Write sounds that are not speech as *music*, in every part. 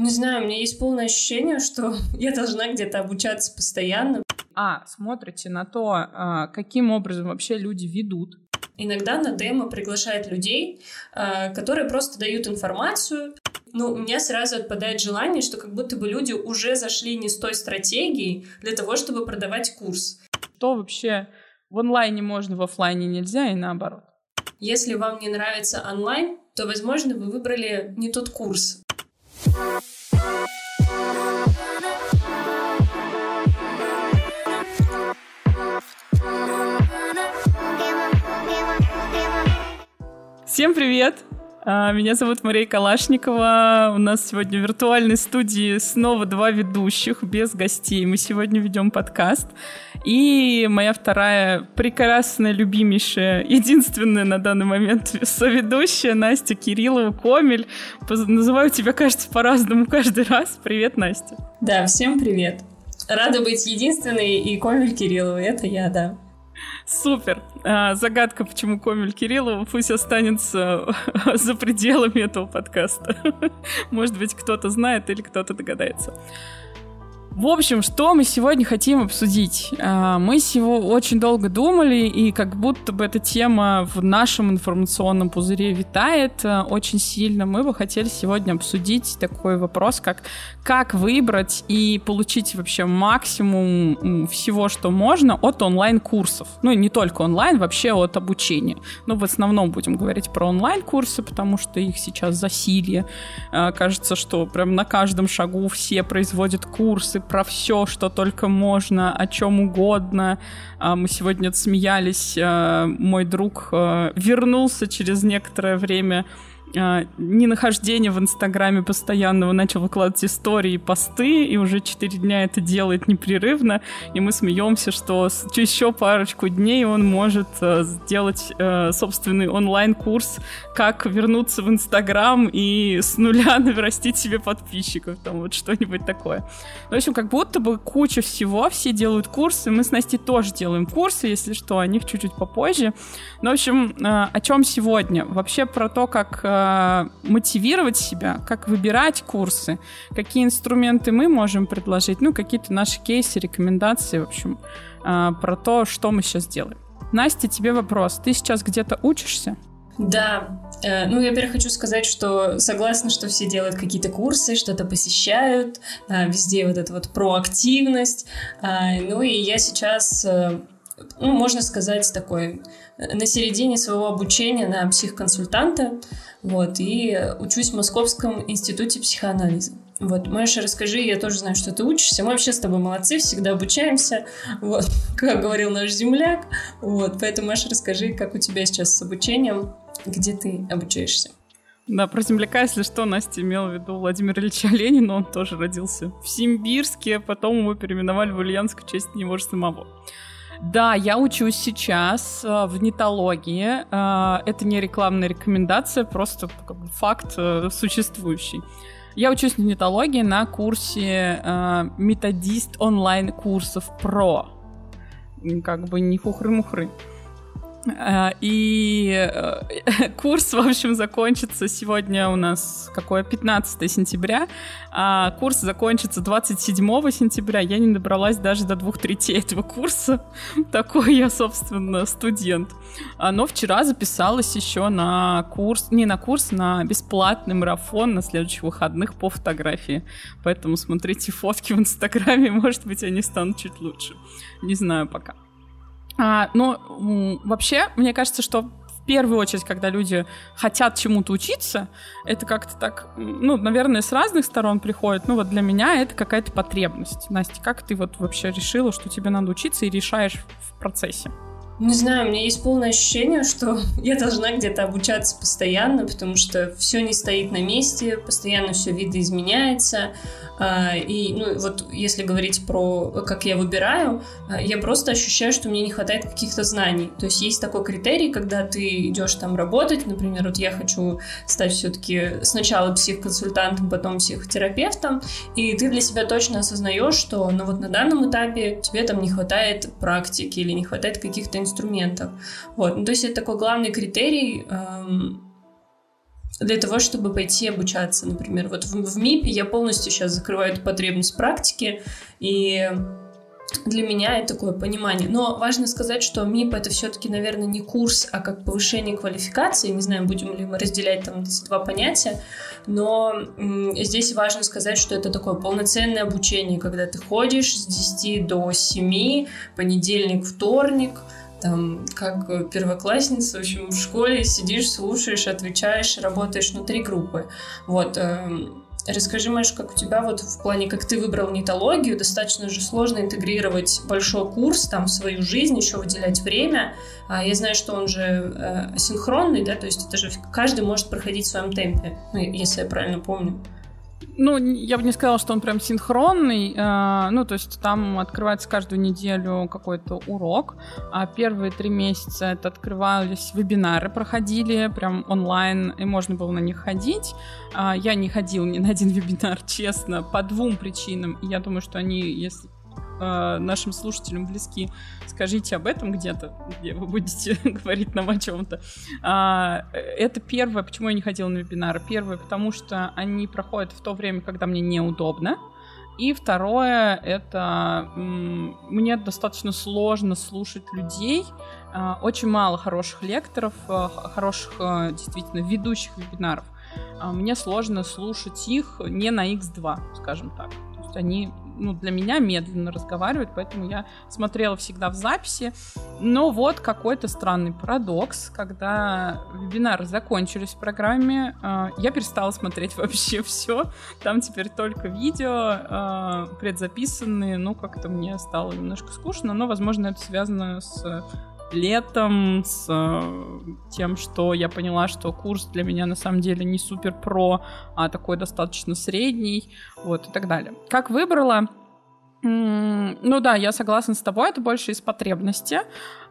Не знаю, у меня есть полное ощущение, что *laughs* я должна где-то обучаться постоянно. А, смотрите на то, а, каким образом вообще люди ведут. Иногда на демо приглашают людей, а, которые просто дают информацию. Ну, у меня сразу отпадает желание, что как будто бы люди уже зашли не с той стратегией для того, чтобы продавать курс. Что вообще в онлайне можно, в офлайне нельзя и наоборот? Если вам не нравится онлайн, то, возможно, вы выбрали не тот курс. Всем привет! А, меня зовут Мария Калашникова. У нас сегодня в виртуальной студии снова два ведущих без гостей. Мы сегодня ведем подкаст. И моя вторая прекрасная, любимейшая, единственная на данный момент *laughs* соведущая Настя Кириллова Комель. Называю тебя, кажется, по-разному каждый раз. Привет, Настя. Да, всем привет. Рада быть единственной и Комель Кириллова. Это я, да. Супер. А, загадка, почему Комель Кириллова, пусть останется *laughs* за пределами этого подкаста. *laughs* Может быть, кто-то знает или кто-то догадается. В общем, что мы сегодня хотим обсудить? А, мы сегодня очень долго думали, и как будто бы эта тема в нашем информационном пузыре витает а, очень сильно. Мы бы хотели сегодня обсудить такой вопрос, как как выбрать и получить вообще максимум всего, что можно от онлайн-курсов. Ну, не только онлайн, вообще от обучения. Но в основном будем говорить про онлайн-курсы, потому что их сейчас засилье. А, кажется, что прям на каждом шагу все производят курсы, про все, что только можно, о чем угодно. А, мы сегодня смеялись, а, мой друг а, вернулся через некоторое время ненахождение в Инстаграме постоянного начал выкладывать истории и посты, и уже 4 дня это делает непрерывно, и мы смеемся, что еще парочку дней он может uh, сделать uh, собственный онлайн-курс, как вернуться в Инстаграм и с нуля *laughs* нарастить себе подписчиков, там вот что-нибудь такое. В общем, как будто бы куча всего, все делают курсы, мы с Настей тоже делаем курсы, если что, о них чуть-чуть попозже. Но, в общем, uh, о чем сегодня? Вообще про то, как Э, мотивировать себя, как выбирать курсы, какие инструменты мы можем предложить, ну, какие-то наши кейсы, рекомендации, в общем, э, про то, что мы сейчас делаем. Настя, тебе вопрос. Ты сейчас где-то учишься? Да, э, ну, я, во-первых, хочу сказать, что согласна, что все делают какие-то курсы, что-то посещают, везде вот эта вот проактивность. Ну, и я сейчас, ну, можно сказать, такой на середине своего обучения на психконсультанта. Вот, и учусь в Московском институте психоанализа. Вот, Маша, расскажи, я тоже знаю, что ты учишься. Мы вообще с тобой молодцы, всегда обучаемся. Вот, *laughs* как говорил наш земляк. Вот, поэтому, Маша, расскажи, как у тебя сейчас с обучением, где ты обучаешься. Да, про земляка, если что, Настя имела в виду Владимира Ильича Ленина, он тоже родился в Симбирске, потом его переименовали в Ульяновск в честь него же самого. Да, я учусь сейчас э, в нетологии. Э, это не рекламная рекомендация, просто факт э, существующий. Я учусь в нетологии на курсе методист онлайн курсов про. Как бы не хухры-мухры. И э, *laughs* курс, в общем, закончится сегодня у нас какое 15 сентября, а курс закончится 27 сентября. Я не добралась даже до двух третей этого курса. *laughs* Такой я, собственно, студент. А, но вчера записалась еще на курс, не на курс, на бесплатный марафон на следующих выходных по фотографии. Поэтому смотрите фотки в Инстаграме, *laughs* может быть, они станут чуть лучше. Не знаю пока. А, но вообще, мне кажется, что в первую очередь, когда люди хотят чему-то учиться, это как-то так, ну, наверное, с разных сторон приходит. Ну, вот для меня это какая-то потребность. Настя, как ты вот вообще решила, что тебе надо учиться и решаешь в процессе? Не знаю, у меня есть полное ощущение, что *laughs* я должна где-то обучаться постоянно, потому что все не стоит на месте, постоянно все видоизменяется. А, и, ну, вот если говорить про, как я выбираю, а, я просто ощущаю, что мне не хватает каких-то знаний. То есть есть такой критерий, когда ты идешь там работать, например, вот я хочу стать все-таки сначала психоконсультантом, потом психотерапевтом, и ты для себя точно осознаешь, что, ну, вот на данном этапе тебе там не хватает практики или не хватает каких-то инструментов. Вот, ну, то есть это такой главный критерий, эм, для того, чтобы пойти обучаться, например. Вот в, в МИПе я полностью сейчас закрываю эту потребность практики, и для меня это такое понимание. Но важно сказать, что МИП это все-таки, наверное, не курс, а как повышение квалификации. Не знаю, будем ли мы разделять там эти два понятия. Но здесь важно сказать, что это такое полноценное обучение, когда ты ходишь с 10 до 7, понедельник, вторник, там, как первоклассница, в общем, в школе сидишь, слушаешь, отвечаешь, работаешь внутри группы. Вот, эм, Расскажи, Маш, как у тебя вот в плане, как ты выбрал нетологию, достаточно же сложно интегрировать большой курс там в свою жизнь, еще выделять время. А я знаю, что он же э, синхронный, да, то есть это же каждый может проходить в своем темпе, ну, если я правильно помню. Ну, я бы не сказала, что он прям синхронный. Э, ну, то есть там открывается каждую неделю какой-то урок. А первые три месяца это открывались вебинары, проходили прям онлайн, и можно было на них ходить. А, я не ходил ни на один *laughs* вебинар, честно, по двум причинам. Я думаю, что они, если э, нашим слушателям близки, скажите об этом где-то, где вы будете *laughs* говорить нам о чем-то. А, это первое, почему я не ходила на вебинары. Первое, потому что они проходят в то время, когда мне неудобно. И второе, это мне достаточно сложно слушать людей. А, очень мало хороших лекторов, э, хороших э, действительно ведущих вебинаров. А, мне сложно слушать их не на X2, скажем так. То есть они ну, для меня медленно разговаривают, поэтому я смотрела всегда в записи. Но вот какой-то странный парадокс, когда вебинары закончились в программе, э, я перестала смотреть *laughs* вообще все. Там теперь только видео э, предзаписанные, ну, как-то мне стало немножко скучно, но, возможно, это связано с летом, с э, тем, что я поняла, что курс для меня на самом деле не супер про, а такой достаточно средний, вот и так далее. Как выбрала? Ну да, я согласна с тобой, это больше из потребности.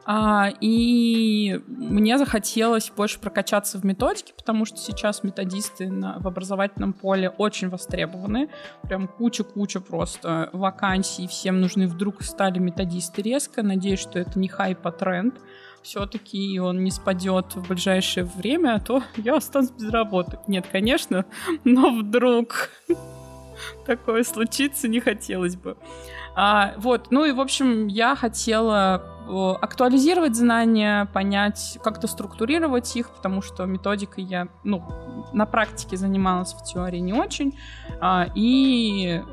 А, и мне захотелось больше прокачаться в методике, потому что сейчас методисты на, в образовательном поле очень востребованы. Прям куча-куча просто вакансий, всем нужны вдруг стали методисты резко. Надеюсь, что это не хайп, а тренд все-таки он не спадет в ближайшее время, а то *laughs* я останусь без работы. Нет, конечно, *laughs* но вдруг *laughs* такое случится не хотелось бы. А, вот, ну и, в общем, я хотела актуализировать знания, понять, как-то структурировать их, потому что методикой я, ну, на практике занималась в теории не очень, а, и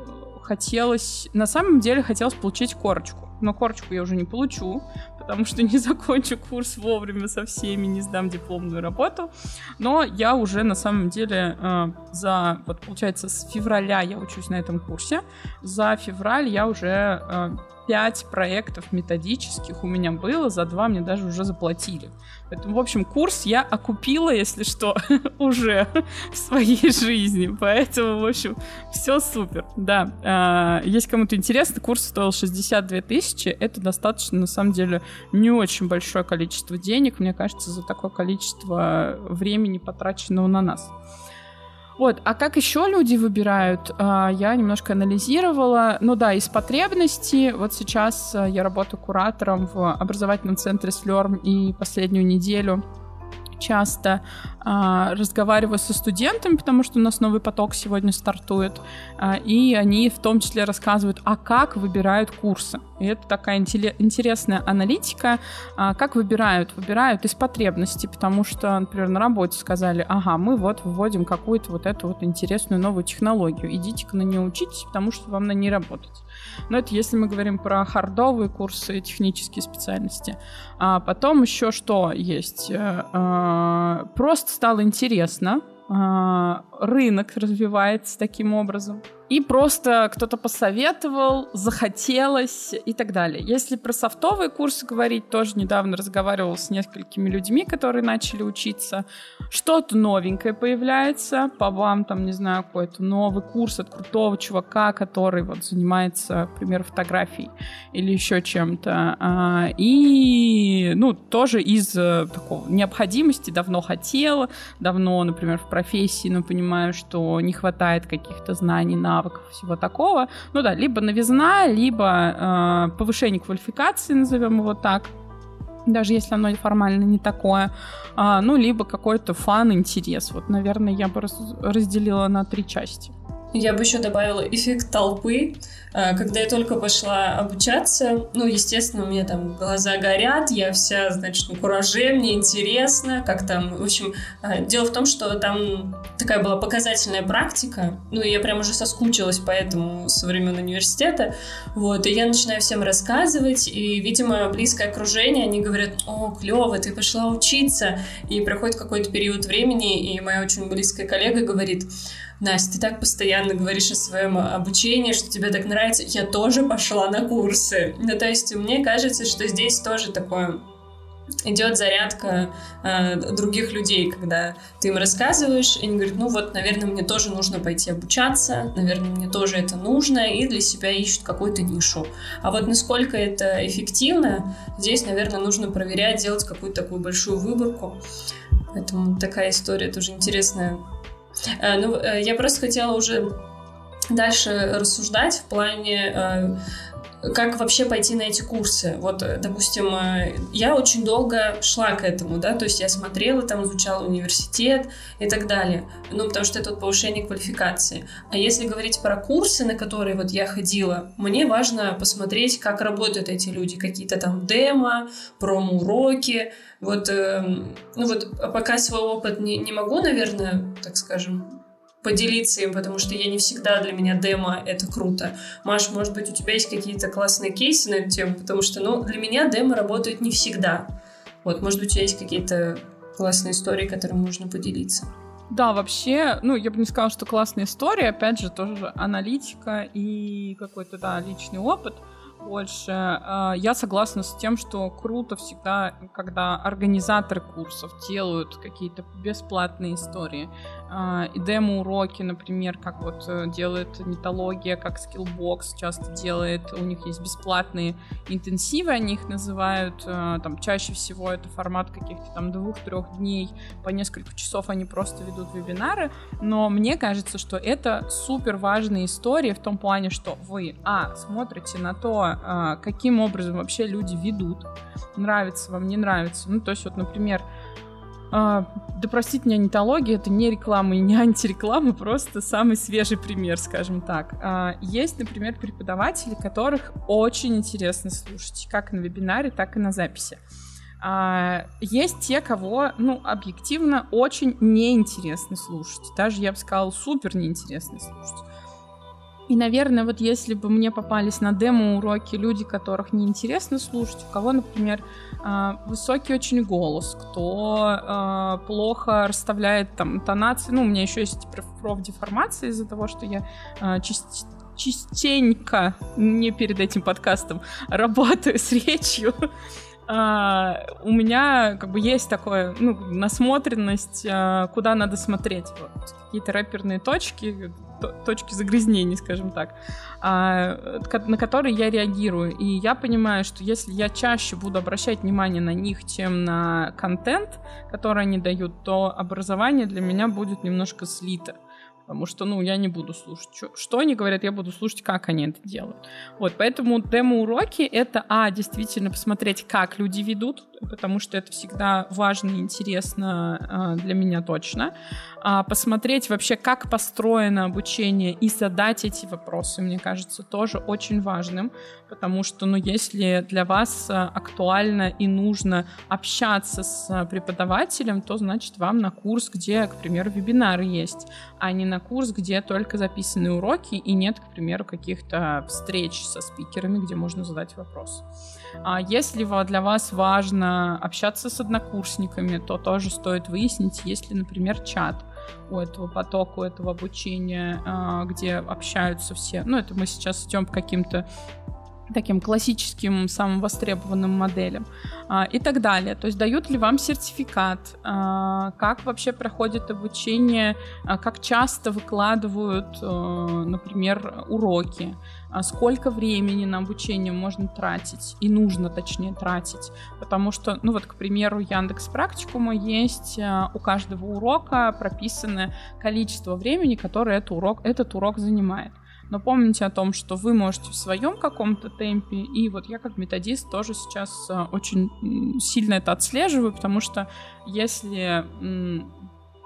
хотелось, на самом деле хотелось получить корочку, но корочку я уже не получу, потому что не *laughs* закончу курс вовремя со всеми, не сдам дипломную работу. Но я уже на самом деле э, за, вот получается, с февраля я учусь на этом курсе. За февраль я уже э, 5 проектов методических у меня было, за два мне даже уже заплатили. Поэтому, в общем, курс я окупила, если что, *laughs* уже в своей жизни. Поэтому, в общем, все супер. Да, э, есть кому-то интересно, курс стоил 62 тысячи. Это достаточно, на самом деле, не очень большое количество денег, мне кажется, за такое количество времени, потраченного на нас. Вот, а как еще люди выбирают, а, я немножко анализировала. Ну да, из потребностей. Вот сейчас а, я работаю куратором в образовательном центре Слерм и последнюю неделю часто а, разговариваю со студентами, потому что у нас новый поток сегодня стартует, а, и они в том числе рассказывают, а как выбирают курсы. И это такая интересная аналитика. А, как выбирают? Выбирают из потребностей, потому что, например, на работе сказали, ага, мы вот вводим какую-то вот эту вот интересную новую технологию, идите-ка на нее учитесь, потому что вам на ней работать. Но это если мы говорим про хардовые курсы, технические специальности. А потом еще что есть? Э, э, просто стало интересно, а, рынок развивается таким образом и просто кто-то посоветовал, захотелось и так далее. Если про софтовые курсы говорить, тоже недавно разговаривал с несколькими людьми, которые начали учиться. Что-то новенькое появляется, по вам там, не знаю, какой-то новый курс от крутого чувака, который вот занимается, к примеру, фотографией или еще чем-то. А, и, ну, тоже из э, такого необходимости давно хотела, давно, например, в профессии, но понимаю, что не хватает каких-то знаний, на навыков, всего такого. Ну да, либо новизна, либо э, повышение квалификации, назовем его так. даже если оно формально не такое, а, ну, либо какой-то фан, интерес. Вот, наверное, я бы раз, разделила на три части. Я бы еще добавила эффект толпы. А, когда я только пошла обучаться, ну, естественно, у меня там глаза горят, я вся, значит, на кураже, мне интересно, как там, в общем, а, дело в том, что там такая была показательная практика, ну, я прям уже соскучилась по этому со времен университета, вот, и я начинаю всем рассказывать, и, видимо, близкое окружение, они говорят, о, клево, ты пошла учиться, и проходит какой-то период времени, и моя очень близкая коллега говорит, Настя, ты так постоянно говоришь о своем обучении, что тебе так нравится. Я тоже пошла на курсы. Ну, то есть мне кажется, что здесь тоже такое идет зарядка э, других людей, когда ты им рассказываешь, и они говорят, ну вот, наверное, мне тоже нужно пойти обучаться, наверное, мне тоже это нужно, и для себя ищут какую-то нишу. А вот насколько это эффективно, здесь, наверное, нужно проверять, делать какую-то такую большую выборку. Поэтому такая история тоже интересная ну, э, я просто хотела уже дальше рассуждать в плане э, как вообще пойти на эти курсы. Вот, допустим, я очень долго шла к этому, да, то есть я смотрела, там изучала университет и так далее, ну, потому что это вот повышение квалификации. А если говорить про курсы, на которые вот я ходила, мне важно посмотреть, как работают эти люди, какие-то там демо, промо-уроки, вот, э, ну вот пока свой опыт не, не могу, наверное, так скажем, поделиться им, потому что я не всегда для меня демо это круто. Маш, может быть, у тебя есть какие-то классные кейсы на эту тему, потому что, ну, для меня демо работает не всегда. Вот, может быть, у тебя есть какие-то классные истории, которыми можно поделиться. Да, вообще, ну, я бы не сказала, что классная история, опять же, тоже аналитика и какой-то, да, личный опыт больше. А, я согласна с тем, что круто всегда, когда организаторы курсов делают какие-то бесплатные истории. А, и демо-уроки, например, как вот э, делает нетология, как Skillbox часто делает. У них есть бесплатные интенсивы, они их называют. Э, там чаще всего это формат каких-то там двух-трех дней, по несколько часов они просто ведут вебинары. Но мне кажется, что это супер важная история в том плане, что вы, а, смотрите на то, а, каким образом вообще люди ведут, нравится вам, не нравится. Ну, то есть вот, например, а, да простите меня, нетология, это не реклама и не антиреклама, просто самый свежий пример, скажем так. А, есть, например, преподаватели, которых очень интересно слушать, как на вебинаре, так и на записи. А, есть те, кого, ну, объективно очень неинтересно слушать. Даже, я бы сказала, супер неинтересно слушать. И, наверное, вот если бы мне попались на демо-уроки люди, которых неинтересно слушать, у кого, например, а, высокий очень голос, кто а, плохо расставляет там интонации, ну, у меня еще есть профдеформация из-за того, что я а, частенько, не перед этим подкастом, *laughs* работаю с речью, Uh, у меня как бы есть такое, ну, насмотренность, uh, куда надо смотреть. Вот, какие-то рэперные точки, точки загрязнений, скажем так, а, на которые я реагирую. И я понимаю, что если я чаще буду обращать внимание на них, чем на контент, который они дают, то образование для меня будет немножко слито потому что, ну, я не буду слушать, что, что они говорят, я буду слушать, как они это делают. Вот, поэтому демо-уроки — это, а, действительно посмотреть, как люди ведут, потому что это всегда важно и интересно э, для меня точно, а посмотреть вообще, как построено обучение и задать эти вопросы, мне кажется, тоже очень важным, потому что, ну, если для вас а, актуально и нужно общаться с преподавателем, то, значит, вам на курс, где, к примеру, вебинары есть, а не на курс, где только записаны уроки и нет, к примеру, каких-то встреч со спикерами, где можно задать вопрос. А если для вас важно общаться с однокурсниками, то тоже стоит выяснить, есть ли, например, чат, у этого потока, у этого обучения, а, где общаются все. Ну, это мы сейчас идем к каким-то таким классическим, самым востребованным моделям а, и так далее. То есть дают ли вам сертификат, а, как вообще проходит обучение, как часто выкладывают, например, уроки, сколько времени на обучение можно тратить и нужно, точнее, тратить. Потому что, ну вот, к примеру, Яндекс Практикума есть а, у каждого урока прописано количество времени, которое этот урок, этот урок занимает. Но помните о том, что вы можете в своем каком-то темпе, и вот я как методист тоже сейчас э, очень сильно это отслеживаю, потому что если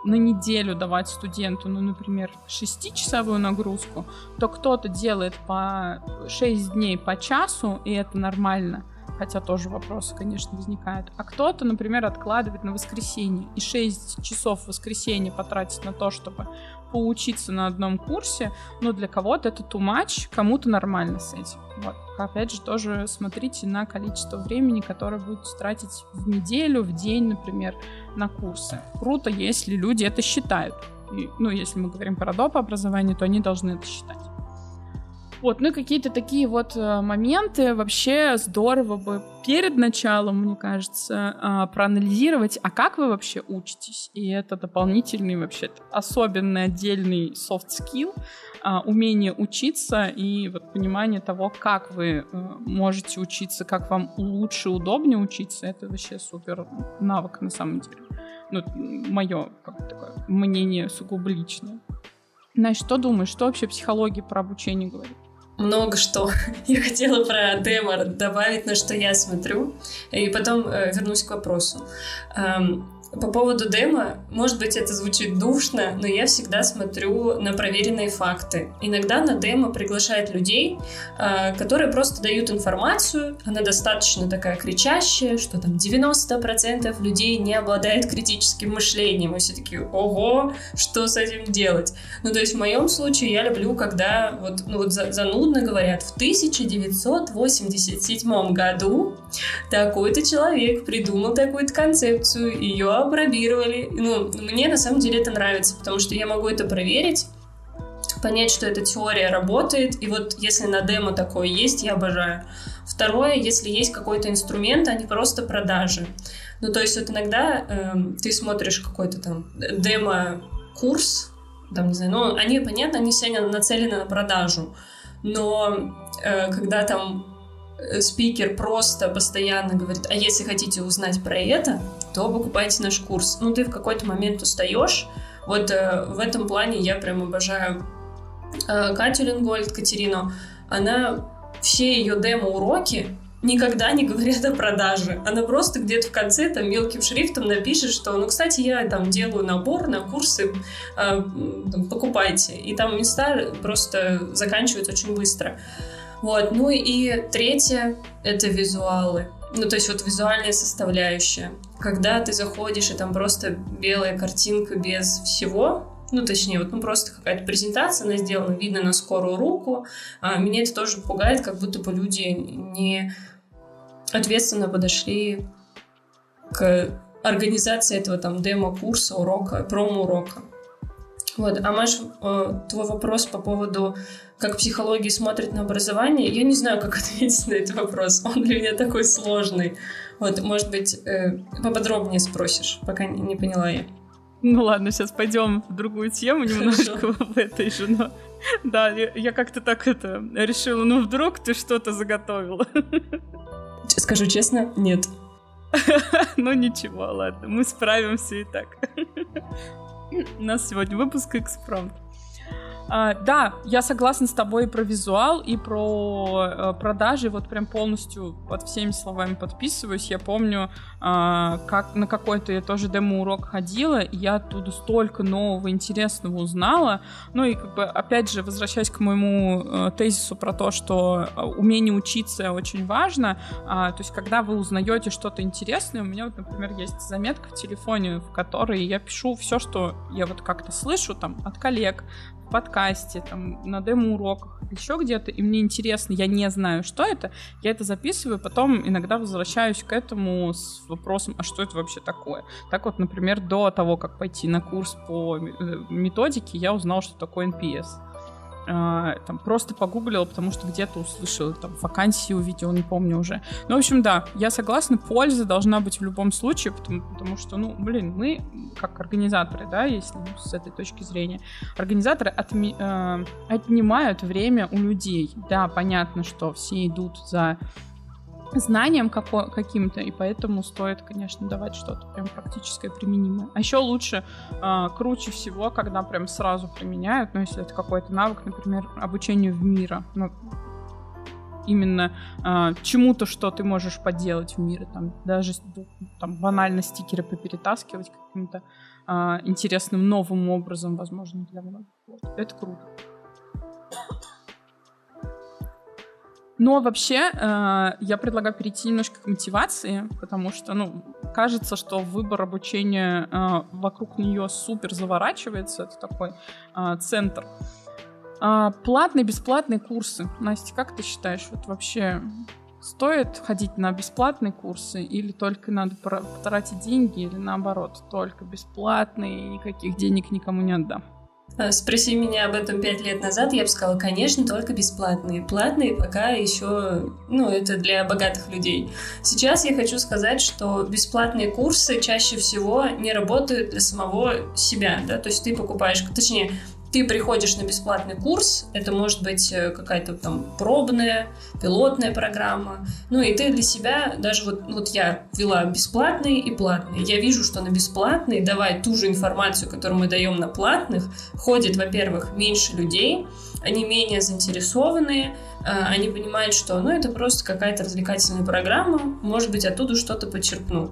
на неделю давать студенту, ну, например, 6-часовую нагрузку, то кто-то делает по 6 дней по часу, и это нормально хотя тоже вопросы, конечно, возникают. А кто-то, например, откладывает на воскресенье и 6 часов в воскресенье потратит на то, чтобы поучиться на одном курсе, но для кого-то это too much, кому-то нормально с этим. Вот. Опять же, тоже смотрите на количество времени, которое будете тратить в неделю, в день, например, на курсы. Круто, если люди это считают. И, ну, если мы говорим про доп. образование, то они должны это считать. Вот, ну и какие-то такие вот э, моменты вообще здорово бы перед началом, мне кажется, а, проанализировать, а как вы вообще учитесь? И это дополнительный вообще особенный отдельный soft skill, а, умение учиться и вот понимание того, как вы э, можете учиться, как вам лучше, удобнее учиться, это вообще супер навык на самом деле. Ну, мое такое мнение сугубо личное. Значит, что думаешь, что вообще психология про обучение говорит? Много что. *laughs* Я хотела про демо добавить, на что я смотрю, и потом э, вернусь к вопросу. По поводу демо, может быть, это звучит душно, но я всегда смотрю на проверенные факты. Иногда на демо приглашают людей, а, которые просто дают информацию, она достаточно такая кричащая, что там 90% людей не обладает критическим мышлением, и все таки ого, что с этим делать? Ну, то есть в моем случае я люблю, когда вот, ну, вот занудно говорят, в 1987 году такой-то человек придумал такую-то концепцию, ее опробировали. Ну, мне на самом деле это нравится, потому что я могу это проверить, понять, что эта теория работает, и вот если на демо такое есть, я обожаю. Второе, если есть какой-то инструмент, а не просто продажи. Ну, то есть вот иногда э, ты смотришь какой-то там демо-курс, там, не знаю, ну, они, понятно, они сегодня нацелены на продажу, но э, когда там спикер просто постоянно говорит, а если хотите узнать про это, то покупайте наш курс. Ну, ты в какой-то момент устаешь. Вот э, в этом плане я прям обожаю э, Катю Ленгольд, Катерину. Она, все ее демо-уроки никогда не говорят о продаже. Она просто где-то в конце там мелким шрифтом напишет, что, ну, кстати, я там делаю набор на курсы, э, покупайте. И там места просто заканчиваются очень быстро. Вот, ну и третье — это визуалы. Ну, то есть вот визуальная составляющая. Когда ты заходишь, и там просто белая картинка без всего, ну, точнее, вот ну, просто какая-то презентация, она сделана, видно на скорую руку. А, меня это тоже пугает, как будто бы люди не ответственно подошли к организации этого там демо-курса, урока, промо-урока. Вот, а Маш, э, твой вопрос по поводу как психология смотрит на образование, я не знаю, как *laughs* ответить на этот вопрос. Он для меня такой сложный. Вот, может быть, э, поподробнее спросишь, пока не, поняла я. Ну ладно, сейчас пойдем в другую тему немножко Хорошо. *laughs* в этой же. Но... *laughs* Да, я как-то так это решила, ну вдруг ты что-то заготовила. Скажу честно, нет. ну ничего, ладно, мы справимся и так. Нас сегодня выпуск экспромт. А, да, я согласна с тобой про визуал, и про э, продажи. Вот прям полностью под всеми словами подписываюсь. Я помню, э, как на какой-то я тоже демо-урок ходила, и я оттуда столько нового, интересного узнала. Ну и как бы, опять же, возвращаясь к моему э, тезису про то, что э, умение учиться очень важно. Э, то есть, когда вы узнаете что-то интересное, у меня вот, например, есть заметка в телефоне, в которой я пишу все, что я вот как-то слышу там от коллег, подкасте, там, на демо-уроках, еще где-то, и мне интересно, я не знаю, что это, я это записываю, потом иногда возвращаюсь к этому с вопросом, а что это вообще такое? Так вот, например, до того, как пойти на курс по э, методике, я узнал, что такое NPS. А, там просто погуглила, потому что где-то услышала, там вакансии увидела, не помню уже. Ну, в общем, да, я согласна, польза должна быть в любом случае, потому, потому что, ну, блин, мы как организаторы, да, если ну, с этой точки зрения, организаторы отми, э, отнимают время у людей. Да, понятно, что все идут за знаниям како- каким-то, и поэтому стоит, конечно, давать что-то прям практическое, применимое. А еще лучше, э, круче всего, когда прям сразу применяют, ну, если это какой-то навык, например, обучению в мира, ну, именно э, чему-то, что ты можешь поделать в мире, там, даже там, банально стикеры поперетаскивать каким-то э, интересным новым образом, возможно, для многих. Вот. Это круто. Но вообще э, я предлагаю перейти немножко к мотивации, потому что, ну, кажется, что выбор обучения э, вокруг нее супер заворачивается. Это такой э, центр. Э, платные, бесплатные курсы. Настя, как ты считаешь, вот вообще стоит ходить на бесплатные курсы или только надо потратить деньги или наоборот, только бесплатные, никаких денег никому не отдам? А, спроси меня об этом пять лет назад, я бы сказала, конечно, только бесплатные. Платные пока еще, ну, это для богатых людей. Сейчас я хочу сказать, что бесплатные курсы чаще всего не работают для самого себя, да, то есть ты покупаешь, точнее, ты приходишь на бесплатный курс, это может быть э, какая-то там пробная, пилотная программа, ну и ты для себя, даже вот, вот я вела бесплатный и платный, я вижу, что на бесплатный давать ту же информацию, которую мы даем на платных, ходит, во-первых, меньше людей, они менее заинтересованные, э, они понимают, что ну, это просто какая-то развлекательная программа, может быть, оттуда что-то подчеркну.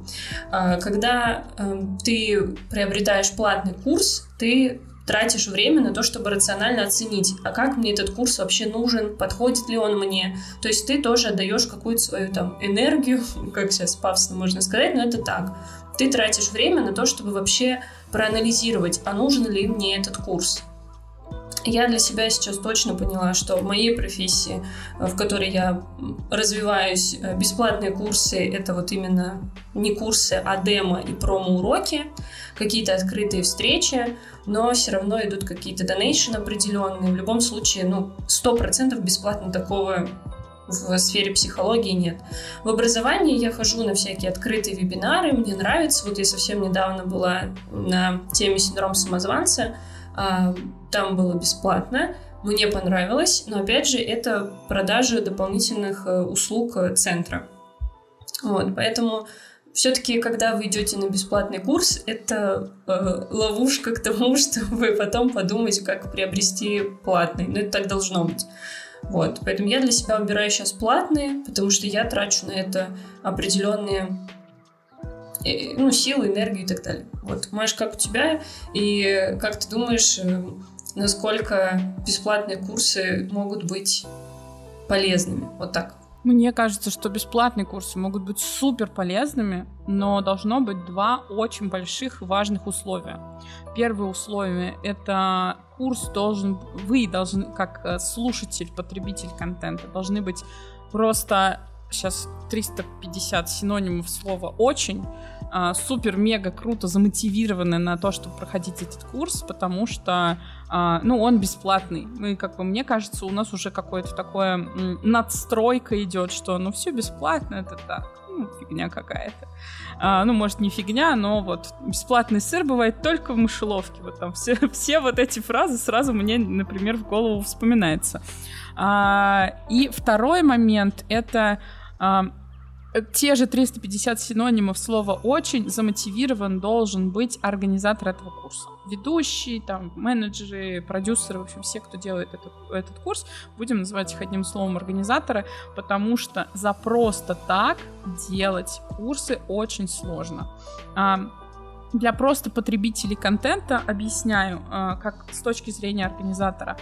А, когда эм, ты приобретаешь платный курс, ты тратишь время на то, чтобы рационально оценить, а как мне этот курс вообще нужен, подходит ли он мне. То есть ты тоже отдаешь какую-то свою там энергию, *laughs* как сейчас пафосно можно сказать, но это так. Ты тратишь время на то, чтобы вообще проанализировать, а нужен ли мне этот курс. Я для себя сейчас точно поняла, что в моей профессии, в которой я развиваюсь, бесплатные курсы — это вот именно не курсы, а демо и промо-уроки, какие-то открытые встречи, но все равно идут какие-то донейшн определенные. В любом случае, ну, сто процентов бесплатно такого в сфере психологии нет. В образовании я хожу на всякие открытые вебинары, мне нравится. Вот я совсем недавно была на теме синдром самозванца, там было бесплатно, мне понравилось, но опять же это продажа дополнительных э, услуг э, центра. Вот, поэтому все-таки, когда вы идете на бесплатный курс, это э, ловушка к тому, *laughs* чтобы потом подумать, как приобрести платный. Ну, это так должно быть. Вот, поэтому я для себя выбираю сейчас платные, потому что я трачу на это определенные ну, силы, энергию и так далее. Вот, Маш, как у тебя? И как ты думаешь, э, насколько бесплатные курсы могут быть полезными? Вот так. Мне кажется, что бесплатные курсы могут быть супер полезными, но должно быть два очень больших важных условия. Первое условие — это курс должен, вы должны, как э, слушатель, потребитель контента, должны быть просто сейчас 350 синонимов слова «очень», а, супер-мега круто замотивированы на то, чтобы проходить этот курс, потому что, а, ну, он бесплатный. Мы, как бы, мне кажется, у нас уже какое-то такое надстройка идет, что, ну, все бесплатно, это так, ну, фигня какая-то. А, ну, может, не фигня, но вот бесплатный сыр бывает только в мышеловке. Вот там все, *laughs* все вот эти фразы сразу мне, например, в голову вспоминается. А, и второй момент — это а, те же 350 синонимов слова «очень» замотивирован должен быть организатор этого курса. Ведущий, там, менеджеры, продюсеры, в общем, все, кто делает этот, этот курс, будем называть их одним словом организатора, потому что за просто так делать курсы очень сложно. А, для просто потребителей контента объясняю, а, как с точки зрения организатора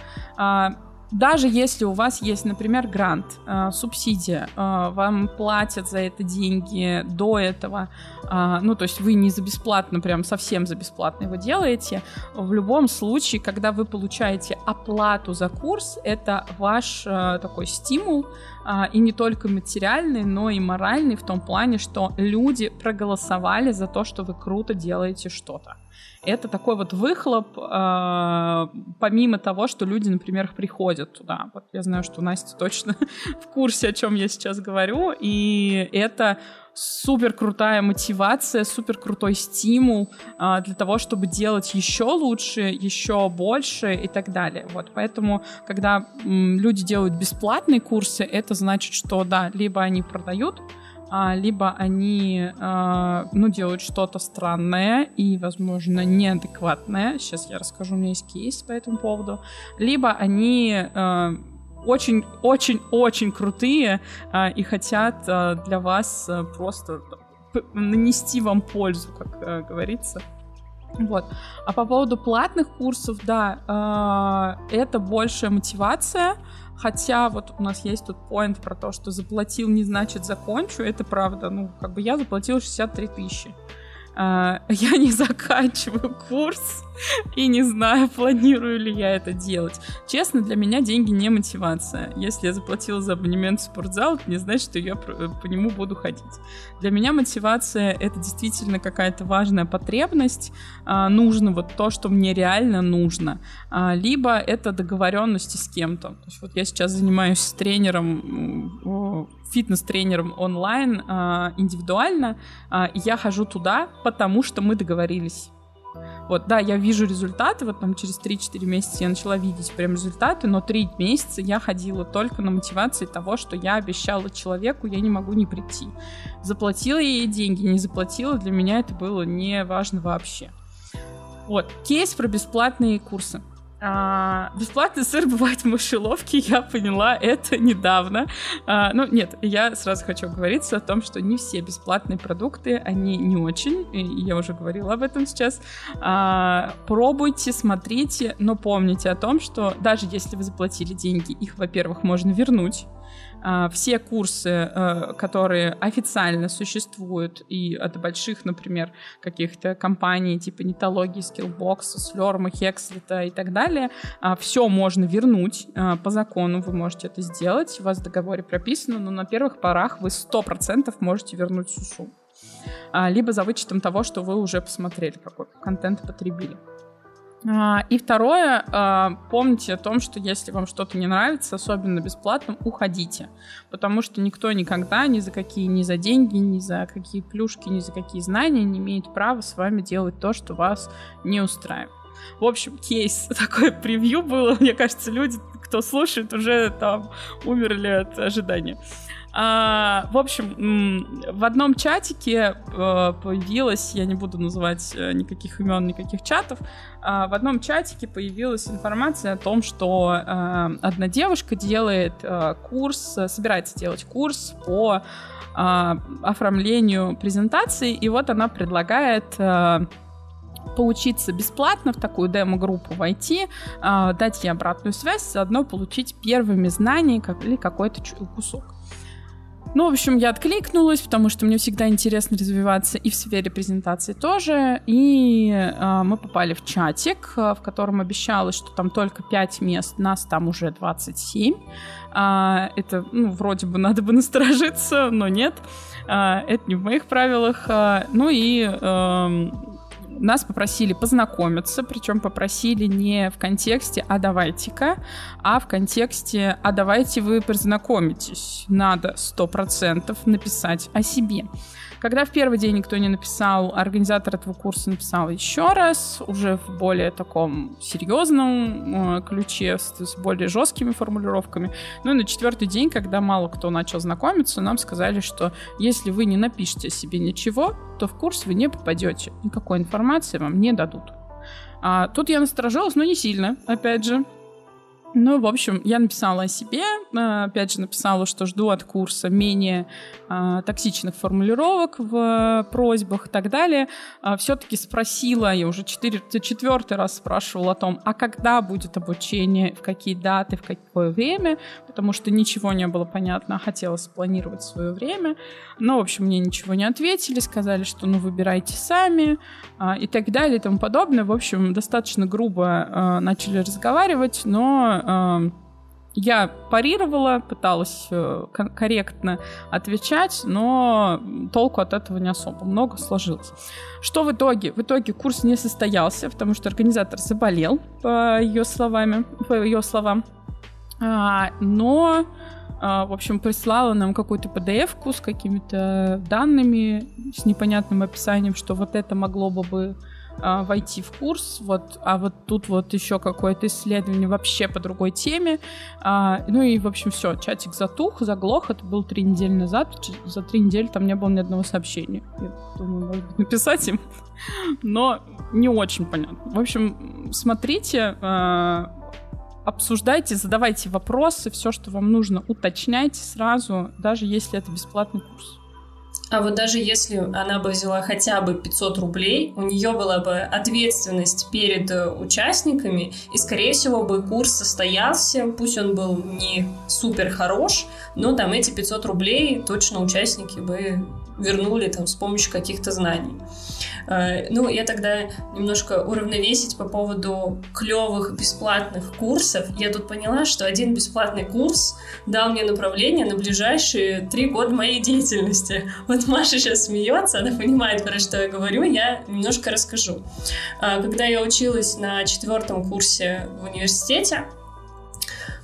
даже если у вас есть, например, грант, э, субсидия, э, вам платят за это деньги до этого, э, ну, то есть вы не за бесплатно, прям совсем за бесплатно его делаете, в любом случае, когда вы получаете оплату за курс, это ваш э, такой стимул, э, и не только материальный, но и моральный в том плане, что люди проголосовали за то, что вы круто делаете что-то. Это такой вот выхлоп, э, помимо того, что люди, например, приходят туда. Вот я знаю, что Настя точно *laughs* в курсе, о чем я сейчас говорю, и это супер крутая мотивация, супер крутой стимул а, для того, чтобы делать еще лучше, еще больше и так далее. Вот, поэтому, когда м, люди делают бесплатные курсы, это значит, что да, либо они продают, либо они, а, ну, делают что-то странное и, возможно, неадекватное. Сейчас я расскажу, у меня есть кейс по этому поводу. Либо они а, очень-очень-очень крутые а, и хотят а, для вас а, просто нанести вам пользу, как а, говорится. Вот. А по поводу платных курсов, да, э, это большая мотивация. Хотя вот у нас есть тут поинт про то, что заплатил не значит закончу. Это правда. Ну, как бы я заплатила 63 тысячи. Э, *laughs* я не заканчиваю курс и не знаю, планирую ли я это делать. Честно, для меня деньги не мотивация. Если я заплатила за абонемент в спортзал, это не значит, что я по, по нему буду ходить. Для меня мотивация — это действительно какая-то важная потребность, а, нужно вот то, что мне реально нужно. А, либо это договоренности с кем-то. То есть вот я сейчас занимаюсь с тренером, фитнес-тренером онлайн а, индивидуально, а, я хожу туда, потому что мы договорились. Вот, да, я вижу результаты, вот там через 3-4 месяца я начала видеть прям результаты, но 3 месяца я ходила только на мотивации того, что я обещала человеку, я не могу не прийти. Заплатила ей деньги, не заплатила, для меня это было не важно вообще. Вот, кейс про бесплатные курсы. А, бесплатный сыр бывает в мышеловке, я поняла это недавно. А, ну, нет, я сразу хочу говориться о том, что не все бесплатные продукты, они не очень, и я уже говорила об этом сейчас. А, пробуйте, смотрите, но помните о том, что даже если вы заплатили деньги, их, во-первых, можно вернуть, все курсы, э, которые официально существуют, и от больших, например, каких-то компаний типа Нетологии, Skillbox, Slurm, Hexlet и так далее, а, все можно вернуть а, по закону, вы можете это сделать, у вас в договоре прописано, но на первых порах вы 100% можете вернуть всю сумму. Либо за вычетом того, что вы уже посмотрели, какой контент потребили. А, и второе, а, помните о том, что если вам что-то не нравится, особенно бесплатно, уходите. Потому что никто никогда ни за какие, ни за деньги, ни за какие плюшки, ни за какие знания не имеет права с вами делать то, что вас не устраивает. В общем, кейс, *laughs* такое превью было. Мне кажется, люди, кто слушает, уже там умерли от ожидания. А, в общем, в одном чатике э, появилась, я не буду называть э, никаких имен, никаких чатов, а в одном чатике появилась информация о том, что э, одна девушка делает курс, собирается делать курс по оформлению презентации, и вот она предлагает поучиться бесплатно в такую демо-группу войти, дать ей обратную связь, заодно получить первыми знания или какой-то кусок. Ну, в общем, я откликнулась, потому что мне всегда интересно развиваться и в сфере презентации тоже. И э, мы попали в чатик, э, в котором обещалось, что там только 5 мест, нас там уже 27. А, это, ну, вроде бы надо бы насторожиться, но нет. А, это не в моих правилах. А, ну и э, нас попросили познакомиться, причем попросили не в контексте «а давайте-ка», а в контексте «а давайте вы познакомитесь». Надо сто процентов написать о себе. Когда в первый день никто не написал, организатор этого курса написал еще раз, уже в более таком серьезном э, ключе, с, с более жесткими формулировками. Ну и на четвертый день, когда мало кто начал знакомиться, нам сказали, что если вы не напишете себе ничего, то в курс вы не попадете. Никакой информации вам не дадут. А, тут я насторожилась, но не сильно, опять же. Ну, в общем, я написала о себе, а, опять же, написала, что жду от курса менее а, токсичных формулировок в просьбах и так далее. А, все-таки спросила, я уже четыре, четвертый раз спрашивала о том, а когда будет обучение, в какие даты, в какое время, потому что ничего не было понятно, хотела спланировать свое время. Но, в общем, мне ничего не ответили, сказали, что ну выбирайте сами а, и так далее и тому подобное. В общем, достаточно грубо а, начали разговаривать, но я парировала, пыталась э, корректно отвечать, но толку от этого не особо много сложилось. Что в итоге? В итоге курс не состоялся, потому что организатор заболел, по ее словами, по ее словам. А, но, а, в общем, прислала нам какую-то PDF-ку с какими-то данными, с непонятным описанием, что вот это могло бы а, войти в курс, вот, а вот тут вот еще какое-то исследование вообще по другой теме. А, ну и, в общем, все, чатик затух, заглох, это было три недели назад, за три недели там не было ни одного сообщения. Я думаю, может быть, написать им, *laughs* но не очень понятно. В общем, смотрите, а, обсуждайте, задавайте вопросы, все, что вам нужно, уточняйте сразу, даже если это бесплатный курс. А вот даже если она бы взяла хотя бы 500 рублей, у нее была бы ответственность перед э, участниками, и, скорее всего, бы курс состоялся, пусть он был не супер хорош, но там эти 500 рублей точно участники бы вернули там с помощью каких-то знаний. Э, ну, я тогда немножко уравновесить по поводу клевых бесплатных курсов. Я тут поняла, что один бесплатный курс дал мне направление на ближайшие три года моей деятельности. Вот Маша сейчас смеется, она понимает, про что я говорю, я немножко расскажу. Э, когда я училась на четвертом курсе в университете,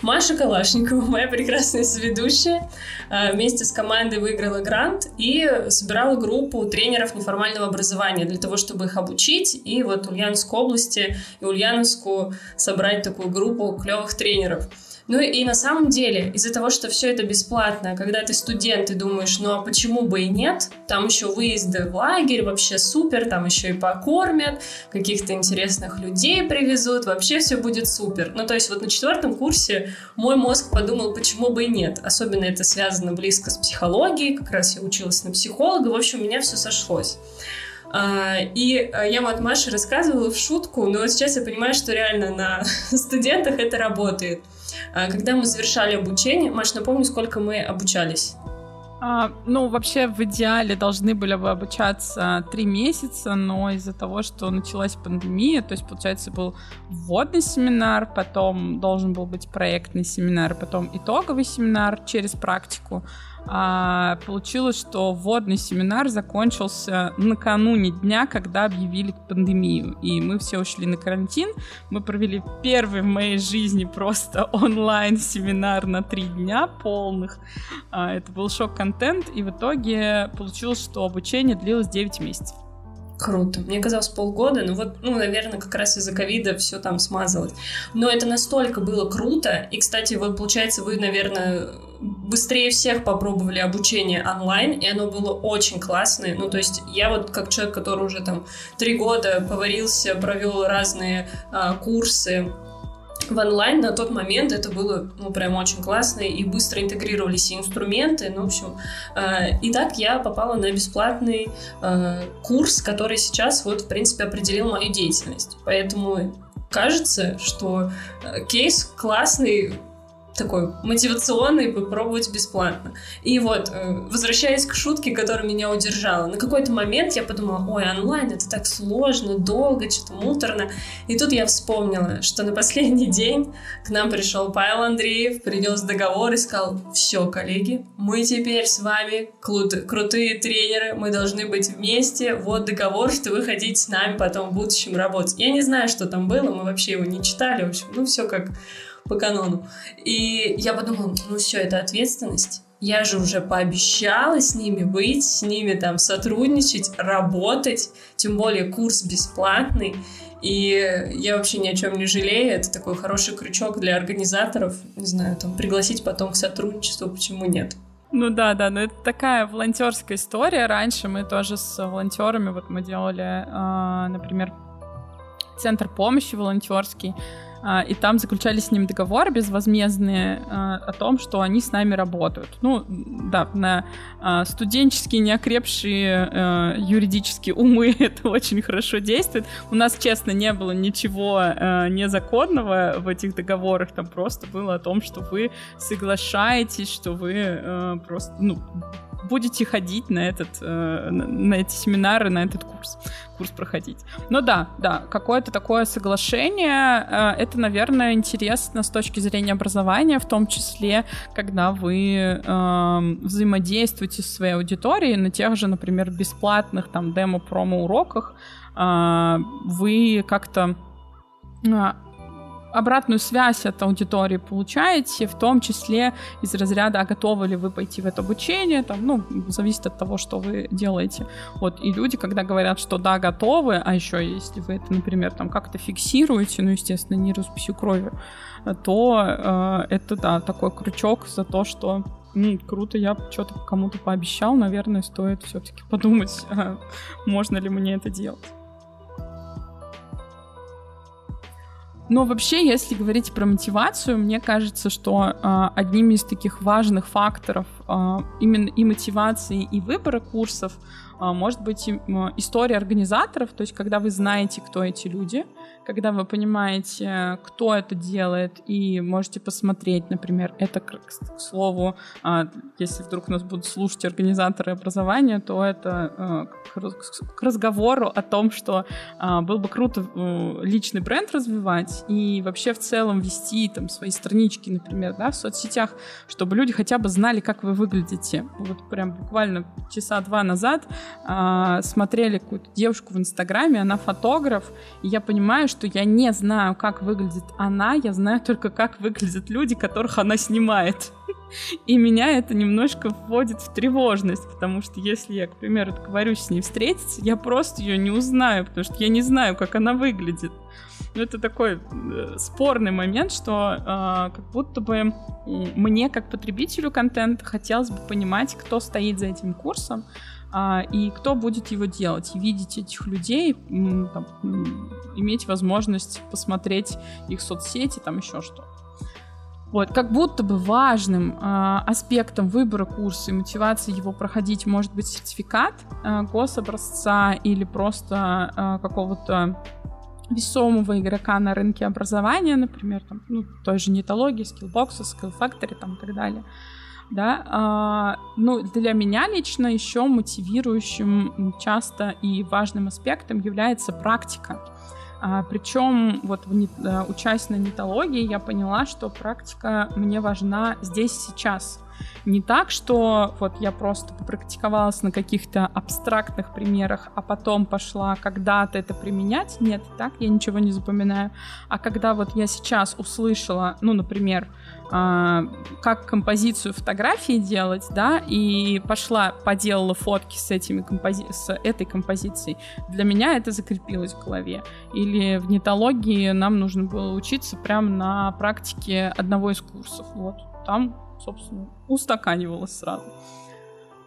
Маша Калашникова, моя прекрасная соведущая, э, вместе с командой выиграла грант и собирала группу тренеров неформального образования для того, чтобы их обучить. И вот Ульяновской области и Ульяновску собрать такую группу клевых тренеров. Ну и на самом деле, из-за того, что все это бесплатно, когда ты студент, ты думаешь, ну а почему бы и нет? Там еще выезды в лагерь, вообще супер, там еще и покормят, каких-то интересных людей привезут, вообще все будет супер. Ну то есть вот на четвертом курсе мой мозг подумал, почему бы и нет. Особенно это связано близко с психологией, как раз я училась на психолога, в общем, у меня все сошлось. А, и а, я вот Маше рассказывала в шутку, но сейчас я понимаю, что реально на *laughs* студентах это работает. А, когда мы завершали обучение, Маш, напомню, сколько мы обучались? А, ну, вообще, в идеале должны были бы обучаться три месяца, но из-за того, что началась пандемия, то есть, получается, был вводный семинар, потом должен был быть проектный семинар, потом итоговый семинар через практику а, получилось, что вводный семинар закончился накануне дня, когда объявили пандемию. И мы все ушли на карантин. Мы провели первый в моей жизни просто *laughs* онлайн-семинар на три дня полных. А, это был шок-контент, и в итоге получилось, что обучение длилось 9 месяцев. Круто. Мне казалось полгода, но вот, ну, наверное, как раз из-за ковида все там смазалось. Но это настолько было круто. И, кстати, вот, получается, вы, наверное, быстрее всех попробовали обучение онлайн, и оно было очень классное. Ну, то есть я вот как человек, который уже там три года поварился, провел разные а, курсы, в онлайн на тот момент это было, ну, прям очень классно, и быстро интегрировались и инструменты, ну, в общем. Э, и так я попала на бесплатный э, курс, который сейчас, вот, в принципе, определил мою деятельность. Поэтому кажется, что э, кейс классный, такой мотивационный попробовать бесплатно. И вот, э, возвращаясь к шутке, которая меня удержала, на какой-то момент я подумала, ой, онлайн это так сложно, долго, что-то муторно. И тут я вспомнила, что на последний *laughs* день к нам пришел Павел Андреев, принес договор и сказал, все, коллеги, мы теперь с вами крут- крутые тренеры, мы должны быть вместе, вот договор, что вы хотите с нами потом в будущем работать. Я не знаю, что там было, мы вообще его не читали, в общем, ну все как по канону. И я подумала, ну все, это ответственность. Я же уже пообещала с ними быть, с ними там сотрудничать, работать, тем более курс бесплатный. И я вообще ни о чем не жалею. Это такой хороший крючок для организаторов. Не знаю, там пригласить потом к сотрудничеству, почему нет. Ну да, да, но это такая волонтерская история. Раньше мы тоже с волонтерами, вот мы делали, э, например, центр помощи волонтерский. А, и там заключали с ним договор безвозмездные а, о том, что они с нами работают. Ну, да, на а, студенческие неокрепшие юридические умы *laughs* это очень хорошо действует. У нас, честно, не было ничего незаконного в этих договорах, там просто было о том, что вы соглашаетесь, что вы просто, ну, будете ходить на, этот, э, на эти семинары, на этот курс, курс проходить. Но да, да, какое-то такое соглашение, э, это, наверное, интересно с точки зрения образования, в том числе, когда вы э, взаимодействуете со своей аудиторией на тех же, например, бесплатных там демо-промо-уроках, э, вы как-то обратную связь от аудитории получаете, в том числе из разряда, а готовы ли вы пойти в это обучение, там, ну, зависит от того, что вы делаете. Вот, и люди, когда говорят, что да, готовы, а еще если вы это, например, там как-то фиксируете, ну, естественно, не росписью крови, то э, это, да, такой крючок за то, что ну, круто, я что-то кому-то пообещал, наверное, стоит все-таки подумать, *laughs* можно ли мне это делать. Но вообще, если говорить про мотивацию, мне кажется, что э, одним из таких важных факторов именно и мотивации, и выбора курсов э, может быть э, история организаторов, то есть когда вы знаете, кто эти люди, когда вы понимаете, кто это делает, и можете посмотреть, например, это, к, слову, а, если вдруг нас будут слушать организаторы образования, то это а, к разговору о том, что а, было бы круто э, личный бренд развивать и вообще в целом вести там свои странички, например, да, в соцсетях, чтобы люди хотя бы знали, как вы выглядите. Вот прям буквально часа два назад смотрели какую-то девушку в Инстаграме, она фотограф, и я понимаю, что я не знаю, как выглядит она, я знаю только, как выглядят люди, которых она снимает. *laughs* И меня это немножко вводит в тревожность, потому что если я, к примеру, договорюсь с ней встретиться, я просто ее не узнаю, потому что я не знаю, как она выглядит. Ну, это такой э, спорный момент, что э, как будто бы мне, как потребителю контента, хотелось бы понимать, кто стоит за этим курсом, а, и кто будет его делать. И видеть этих людей, там, иметь возможность посмотреть их соцсети, там еще что. Вот, как будто бы важным э, аспектом выбора курса и мотивации его проходить может быть сертификат э, гособразца или просто э, какого-то весомого игрока на рынке образования, например, там, ну, той же нетологии, скиллбокса, Factory там, и так далее да, а, ну, для меня лично еще мотивирующим часто и важным аспектом является практика. А, причем вот в, а, учась на нетологии, я поняла, что практика мне важна здесь сейчас. Не так, что вот я просто попрактиковалась на каких-то абстрактных примерах, а потом пошла когда-то это применять. Нет, так я ничего не запоминаю. А когда вот я сейчас услышала, ну, например, а, как композицию фотографии делать, да, и пошла, поделала фотки с, этими компози... с этой композицией, для меня это закрепилось в голове. Или в нетологии нам нужно было учиться прямо на практике одного из курсов. Вот, там, собственно, устаканивалось сразу.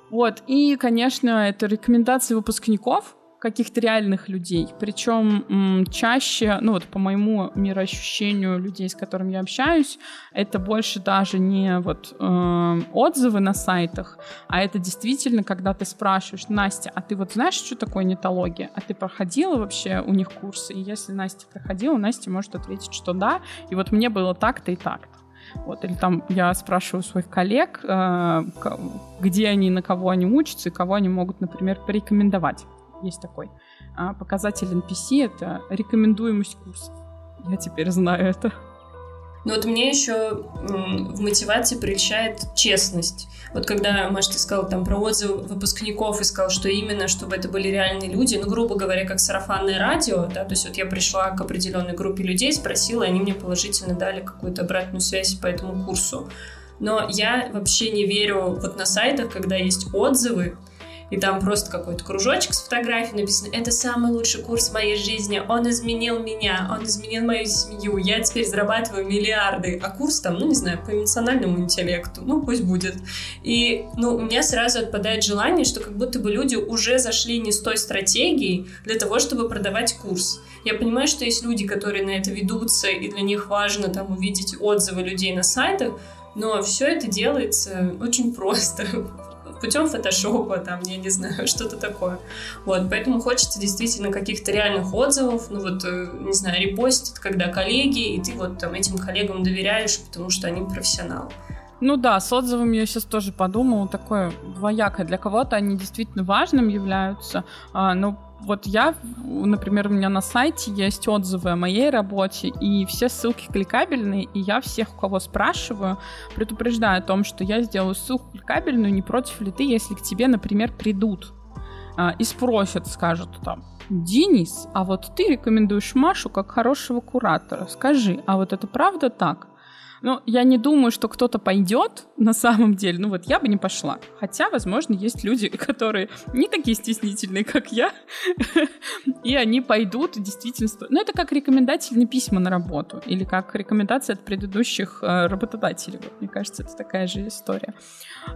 Вот, и, конечно, это рекомендации выпускников, каких-то реальных людей. Причем чаще, ну вот по моему мироощущению людей, с которыми я общаюсь, это больше даже не вот э, отзывы на сайтах, а это действительно, когда ты спрашиваешь, Настя, а ты вот знаешь, что такое нетология? А ты проходила вообще у них курсы? И если Настя проходила, Настя может ответить, что да, и вот мне было так-то и так-то. Вот, или там я спрашиваю своих коллег, э, где они, на кого они учатся, и кого они могут, например, порекомендовать есть такой а, показатель NPC, это рекомендуемость курсов. Я теперь знаю это. Но вот мне еще в мотивации прельщает честность. Вот когда, Маш, ты сказал там про отзывы выпускников и сказал, что именно, чтобы это были реальные люди, ну, грубо говоря, как сарафанное радио, да, то есть вот я пришла к определенной группе людей, спросила, и они мне положительно дали какую-то обратную связь по этому курсу. Но я вообще не верю вот на сайтах, когда есть отзывы, и там просто какой-то кружочек с фотографией написано «Это самый лучший курс в моей жизни, он изменил меня, он изменил мою семью, я теперь зарабатываю миллиарды». А курс там, ну не знаю, по эмоциональному интеллекту, ну пусть будет. И ну, у меня сразу отпадает желание, что как будто бы люди уже зашли не с той стратегией для того, чтобы продавать курс. Я понимаю, что есть люди, которые на это ведутся, и для них важно там увидеть отзывы людей на сайтах, но все это делается очень просто путем фотошопа, там, я не знаю, *laughs* что-то такое. Вот, поэтому хочется действительно каких-то реальных отзывов, ну вот, э, не знаю, репостят, когда коллеги, и ты вот там этим коллегам доверяешь, потому что они профессионалы. Ну да, с отзывами я сейчас тоже подумала, такое двоякое. Для кого-то они действительно важным являются, а, но вот я, например, у меня на сайте есть отзывы о моей работе, и все ссылки кликабельные, и я всех, у кого спрашиваю, предупреждаю о том, что я сделаю ссылку кликабельную, не против ли ты, если к тебе, например, придут а, и спросят, скажут там, Денис, а вот ты рекомендуешь Машу как хорошего куратора. Скажи, а вот это правда так? Ну, я не думаю, что кто-то пойдет на самом деле. Ну, вот я бы не пошла. Хотя, возможно, есть люди, *laughs* которые не такие стеснительные, как я, *laughs* и они пойдут действительно... Ну, это как рекомендательные письма на работу или как рекомендации от предыдущих э, работодателей. Вот, мне кажется, это такая же история.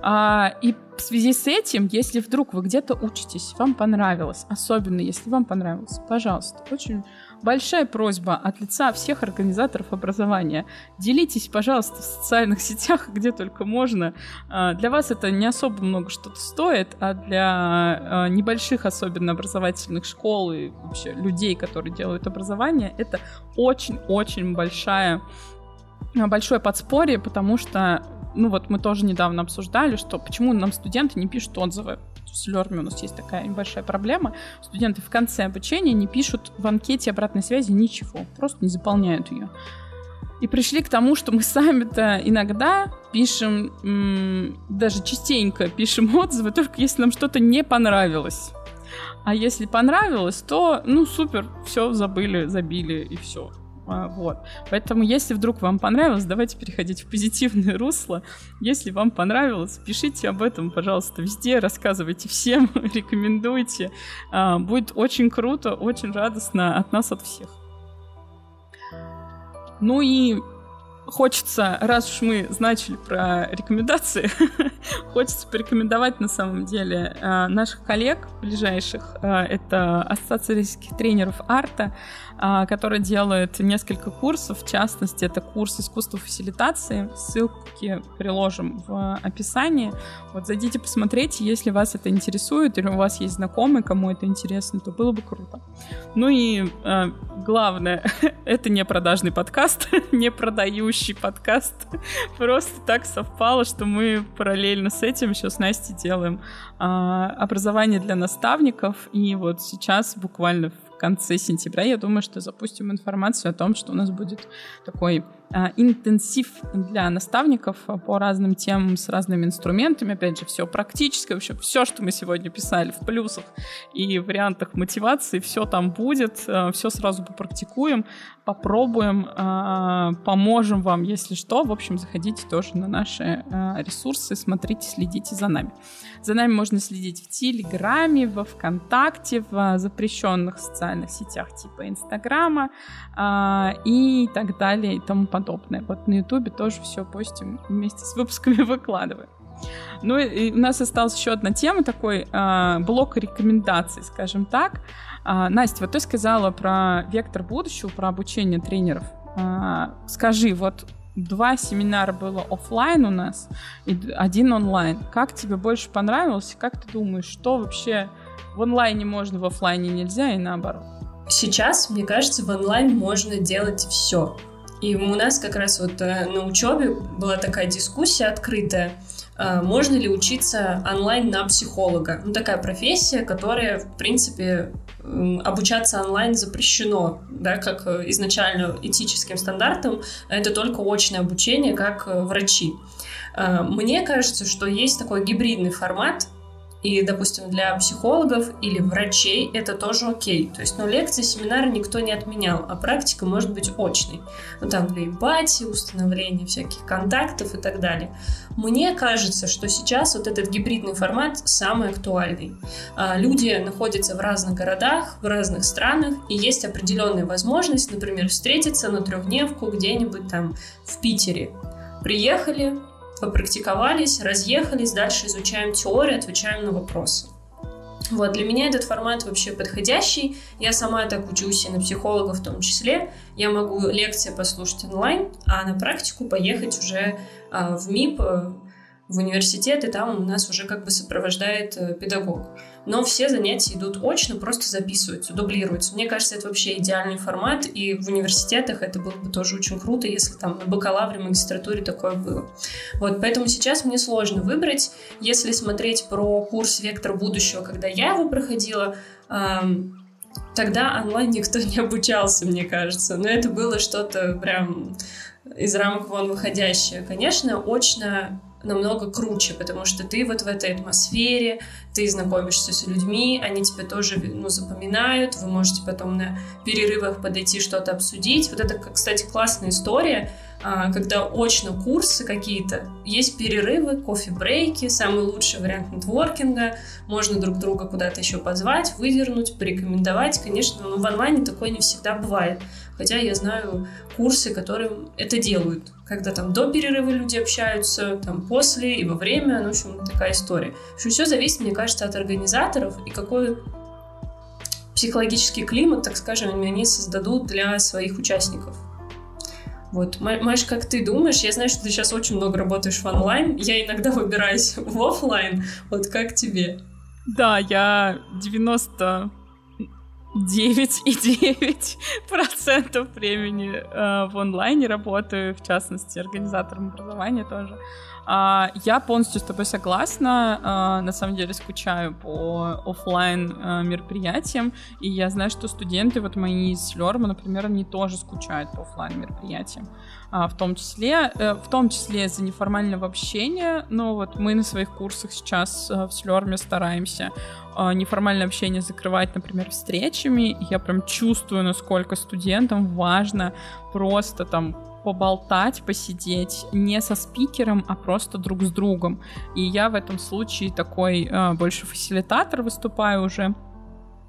А, и в связи с этим, если вдруг вы где-то учитесь, вам понравилось, особенно если вам понравилось, пожалуйста, очень большая просьба от лица всех организаторов образования. Делитесь, пожалуйста, в социальных *laughs* сетях, где только можно. А, для вас это не особо много что-то стоит, а для а, небольших, особенно образовательных школ и вообще людей, которые делают образование, это очень-очень большая большое подспорье, потому что ну вот мы тоже недавно обсуждали, что почему нам студенты не пишут отзывы. С Лерми у нас есть такая небольшая проблема. Студенты в конце обучения не пишут в анкете обратной связи ничего, просто не заполняют ее. И пришли к тому, что мы сами-то иногда пишем, даже частенько пишем отзывы, только если нам что-то не понравилось. А если понравилось, то, ну, супер, все забыли, забили и все. А, вот. Поэтому, если вдруг вам понравилось, давайте переходить в позитивное русло. Если вам понравилось, пишите об этом, пожалуйста, везде, рассказывайте всем, *laughs* рекомендуйте. А, будет очень круто, очень радостно от нас, от всех. Ну и хочется, раз уж мы начали про рекомендации, *laughs* хочется порекомендовать на самом деле э, наших коллег ближайших. Это Ассоциация российских тренеров арта, э, которая делает несколько курсов. В частности, это курс искусства фасилитации. Ссылки приложим в описании. Вот зайдите, посмотрите, если вас это интересует или у вас есть знакомые, кому это интересно, то было бы круто. Ну и главное, *laughs* это не продажный подкаст, *laughs* не продающий подкаст. Просто так совпало, что мы параллельно с этим еще с Настей делаем а, образование для наставников. И вот сейчас буквально в конце сентября, я думаю, что запустим информацию о том, что у нас будет такой интенсив для наставников по разным темам с разными инструментами. Опять же, все практическое, вообще все, что мы сегодня писали в плюсах и вариантах мотивации, все там будет, а, все сразу попрактикуем, попробуем, поможем вам, если что. В общем, заходите тоже на наши ресурсы, смотрите, следите за нами. За нами можно следить в Телеграме, во Вконтакте, в запрещенных социальных сетях типа Инстаграма и так далее и тому подобное подобное. Вот на Ютубе тоже все постим вместе с выпусками *laughs* выкладываем. Ну и у нас осталась еще одна тема, такой э, блок рекомендаций, скажем так. Э, Настя, вот ты сказала про вектор будущего, про обучение тренеров. Э, скажи, вот два семинара было офлайн у нас и один онлайн. Как тебе больше понравилось? Как ты думаешь, что вообще в онлайне можно, в офлайне нельзя и наоборот? Сейчас, мне кажется, в онлайн можно делать все. И у нас как раз вот э, на учебе была такая дискуссия открытая, э, можно ли учиться онлайн на психолога. Ну, такая профессия, которая, в принципе, обучаться онлайн запрещено, да, как э, изначально этическим стандартом, это только очное обучение, как врачи. Мне кажется, что есть такой гибридный формат, и, допустим, для психологов или врачей это тоже окей. То есть, ну, лекции, семинары никто не отменял, а практика может быть очной. Ну, там для эмпатии, установления всяких контактов и так далее. Мне кажется, что сейчас вот этот гибридный формат самый актуальный. А, люди находятся в разных городах, в разных странах, и есть определенная возможность, например, встретиться на трехдневку где-нибудь там в Питере. Приехали, попрактиковались, разъехались, дальше изучаем теорию, отвечаем на вопросы. Вот, для меня этот формат вообще подходящий. Я сама так учусь, и на психолога в том числе. Я могу лекции послушать онлайн, а на практику поехать уже а, в МИП, в университет, и там у нас уже как бы сопровождает э, педагог. Но все занятия идут очно, просто записываются, дублируются. Мне кажется, это вообще идеальный формат, и в университетах это было бы тоже очень круто, если там на бакалавре, магистратуре такое было. Вот, поэтому сейчас мне сложно выбрать. Если смотреть про курс «Вектор будущего», когда я его проходила, эм, тогда онлайн никто *laughs* не обучался, мне кажется. Но это было что-то прям из рамок вон выходящее. Конечно, очно намного круче, потому что ты вот в этой атмосфере, ты знакомишься с людьми, они тебя тоже ну, запоминают, вы можете потом на перерывах подойти что-то обсудить. Вот это, кстати, классная история, когда очно курсы какие-то, есть перерывы, кофе-брейки, самый лучший вариант нетворкинга, можно друг друга куда-то еще позвать, выдернуть, порекомендовать. Конечно, но в онлайне такое не всегда бывает. Хотя я знаю курсы, которые это делают, когда там до перерыва люди общаются, там после и во время, ну, в общем, такая история. В общем, все зависит, мне кажется, от организаторов и какой психологический климат, так скажем, они создадут для своих участников. Вот, Маш, как ты думаешь? Я знаю, что ты сейчас очень много работаешь в онлайн. Я иногда выбираюсь *laughs* в офлайн. Вот как тебе? Да, я 90 9,9% времени э, в онлайне работаю, в частности, организатором образования тоже. А, я полностью с тобой согласна. А, на самом деле скучаю по офлайн а, мероприятиям. И я знаю, что студенты, вот мои из Лерма, например, они тоже скучают по офлайн мероприятиям. В том числе, э, в том числе из-за неформального общения. Но вот мы на своих курсах сейчас э, в Слерме стараемся неформальное общение закрывать, например, встречами. Я прям чувствую, насколько студентам важно просто там поболтать, посидеть не со спикером, а просто друг с другом. И я в этом случае такой э, больше фасилитатор выступаю уже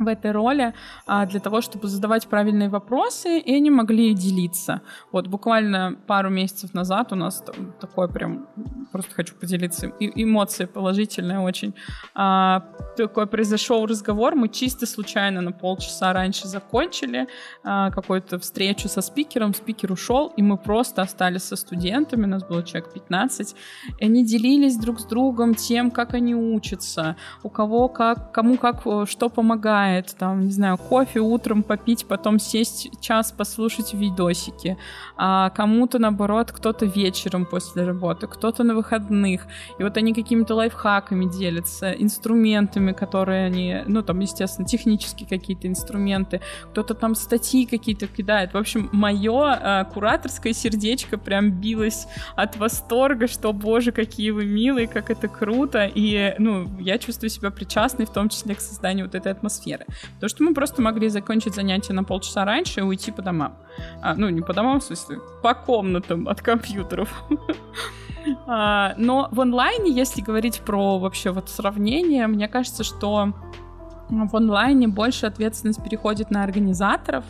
в этой роли а, для того, чтобы задавать правильные вопросы, и они могли делиться. Вот буквально пару месяцев назад у нас там такое прям, просто хочу поделиться, и, эмоции положительные очень. А, такой произошел разговор, мы чисто случайно на полчаса раньше закончили а, какую-то встречу со спикером, спикер ушел, и мы просто остались со студентами, у нас было человек 15, и они делились друг с другом тем, как они учатся, у кого как, кому как, э, что помогает, бывает, там, не знаю, кофе утром попить, потом сесть час послушать видосики, а кому-то, наоборот, кто-то вечером после работы, кто-то на выходных, и вот они какими-то лайфхаками делятся, инструментами, которые они, ну, там, естественно, технические какие-то инструменты, кто-то там статьи какие-то кидает. В общем, мое а, кураторское сердечко прям билось от восторга, что, боже, какие вы милые, как это круто, и, ну, я чувствую себя причастной, в том числе к созданию вот этой атмосферы атмосферы. Потому что мы просто могли закончить занятие на полчаса раньше и уйти по домам. А, ну, не по домам, в смысле, по комнатам от компьютеров. *laughs* А, но в онлайне, если говорить про вообще вот сравнение, мне кажется, что в онлайне больше ответственность переходит на организаторов,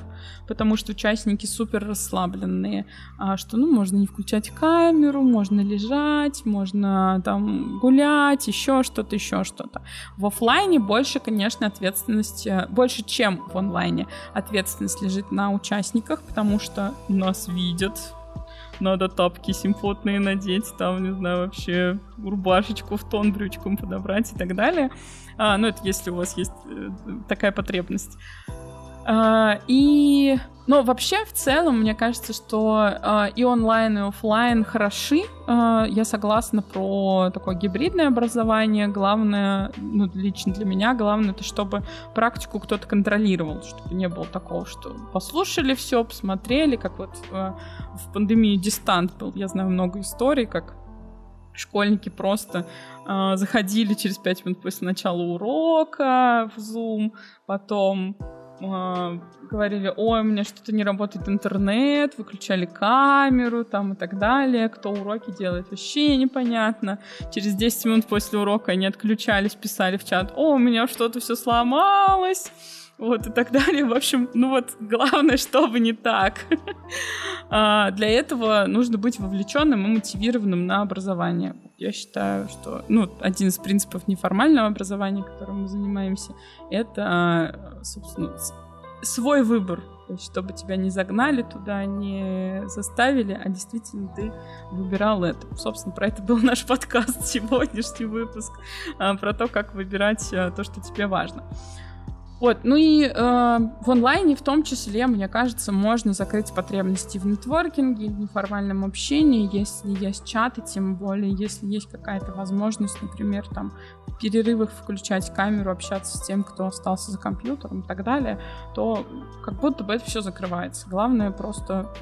потому что участники супер расслабленные, а, что ну можно не включать камеру, можно лежать, можно там гулять, еще что-то, еще что-то. В офлайне больше, конечно, ответственность, э, больше, чем в онлайне, ответственность лежит на участниках, потому что нас видят, надо тапки симфотные надеть, там, не знаю, вообще рубашечку в тон брючком подобрать и так далее. А, ну, это если у вас есть э, такая потребность. А, и, ну, вообще, в целом, мне кажется, что а, и онлайн, и офлайн хороши. А, я согласна про такое гибридное образование. Главное, ну, лично для меня, главное, это чтобы практику кто-то контролировал, чтобы не было такого, что послушали все, посмотрели, как вот а, в пандемии дистант был. Я знаю много историй, как школьники просто э, заходили через пять минут после начала урока в Zoom, потом э, говорили, ой, у меня что-то не работает интернет, выключали камеру там и так далее, кто уроки делает, вообще непонятно. Через 10 минут после урока они отключались, писали в чат, о, у меня что-то все сломалось, вот и так далее. В общем, ну вот главное, чтобы не так. *laughs* а, для этого нужно быть вовлеченным и мотивированным на образование. Я считаю, что ну, один из принципов неформального образования, которым мы занимаемся, это, собственно, свой выбор То есть, чтобы тебя не загнали туда, не заставили, а действительно ты выбирал это. Собственно, про это был наш *laughs* подкаст, сегодняшний выпуск, а, про то, как выбирать а, то, что тебе важно. Вот, ну и э, в онлайне в том числе, мне кажется, можно закрыть потребности в нетворкинге, в неформальном общении, если есть чаты, тем более, если есть какая-то возможность, например, там в перерывах включать камеру, общаться с тем, кто остался за компьютером и так далее, то как будто бы это все закрывается. Главное просто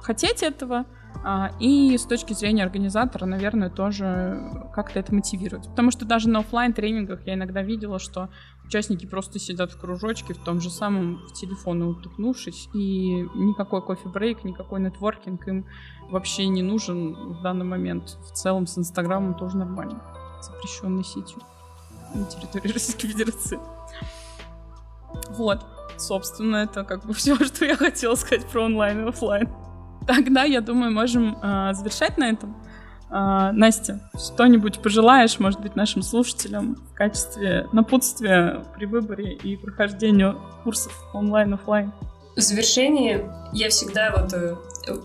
хотеть этого, а, и с точки зрения организатора, наверное, тоже как-то это мотивировать. Потому что даже на офлайн тренингах я иногда видела, что участники просто сидят в кружочке в том же самом в телефоне утыкнувшись, и никакой кофе-брейк, никакой нетворкинг им вообще не нужен в данный момент. В целом с Инстаграмом тоже нормально. Запрещенной сетью на территории *laughs* Российской Федерации. Вот. Собственно, это как бы *laughs* все, что я хотела сказать про онлайн и офлайн. Тогда, я думаю, можем э, завершать на этом. Э, Настя, что-нибудь пожелаешь, может быть, нашим слушателям в качестве напутствия при выборе и прохождению курсов онлайн-офлайн? В завершении я всегда вот э,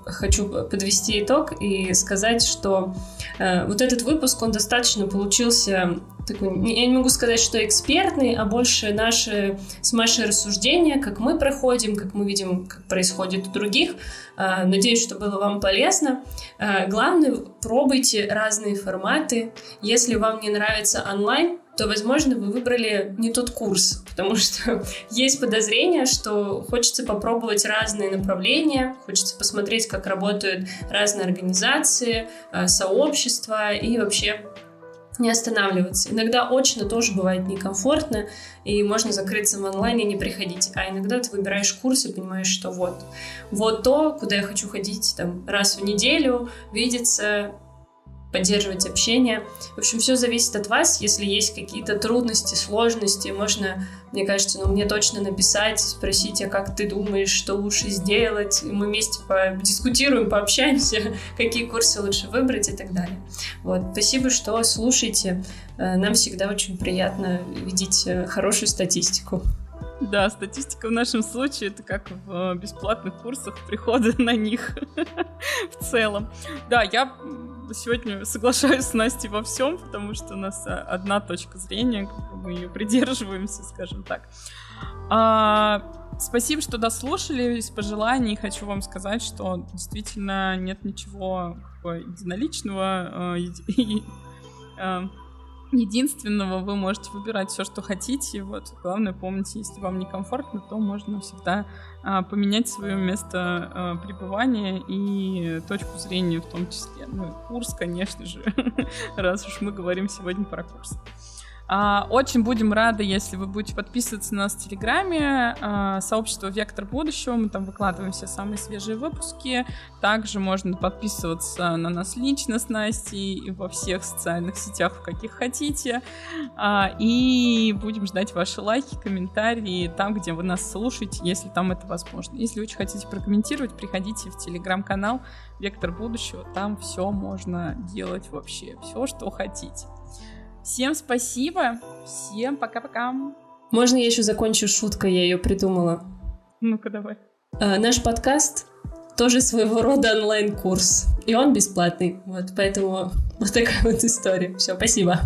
хочу подвести итог и сказать, что э, вот этот выпуск, он достаточно получился такой, я не могу сказать, что экспертный, а больше наши с Машей рассуждения, как мы проходим, как мы видим, как происходит у других. Э, надеюсь, что было вам полезно. Э, главное, пробуйте разные форматы. Если вам не нравится онлайн, то, возможно, вы выбрали не тот курс, потому что *laughs* есть подозрение, что хочется попробовать разные направления, хочется посмотреть, как работают разные организации, э, сообщества и вообще не останавливаться. Иногда очно тоже бывает некомфортно, и можно закрыться в онлайне и не приходить. А иногда ты выбираешь курс и понимаешь, что вот, вот то, куда я хочу ходить там раз в неделю, видеться, поддерживать общение. В общем, все зависит от вас. Если есть какие-то трудности, сложности, можно, мне кажется, ну, мне точно написать, спросить, а как ты думаешь, что лучше сделать. И мы вместе подискутируем, пообщаемся, *laughs* какие курсы лучше выбрать и так далее. Вот. Спасибо, что слушаете. Э, нам всегда очень приятно видеть э, хорошую статистику. Да, статистика в нашем случае это как в э, бесплатных курсах прихода *laughs* на них *laughs* в целом. Да, я сегодня соглашаюсь с Настей во всем, потому что у нас э, одна точка зрения, мы ее придерживаемся, скажем так. А, спасибо, что дослушали. Из пожеланий хочу вам сказать, что действительно нет ничего единоличного. Единственного, вы можете выбирать все, что хотите. Вот главное помните, если вам некомфортно, то можно всегда а, поменять свое место а, пребывания и точку зрения в том числе. Ну, курс, конечно же, *laughs* раз уж мы говорим сегодня про курс. А, очень будем рады, если вы будете подписываться на нас в Телеграме, а, сообщество Вектор Будущего, мы там выкладываем все самые свежие выпуски. Также можно подписываться на нас лично с Настей во всех социальных сетях, в каких хотите. А, и будем ждать ваши лайки, комментарии там, где вы нас слушаете, если там это возможно. Если очень хотите прокомментировать, приходите в Телеграм-канал Вектор Будущего, там все можно делать вообще, все, что хотите. Всем спасибо. Всем пока-пока. Можно я еще закончу шуткой, я ее придумала. Ну-ка, давай. А, наш подкаст тоже своего рода онлайн-курс. И он бесплатный. Вот, поэтому *laughs* вот такая вот история. Все, спасибо.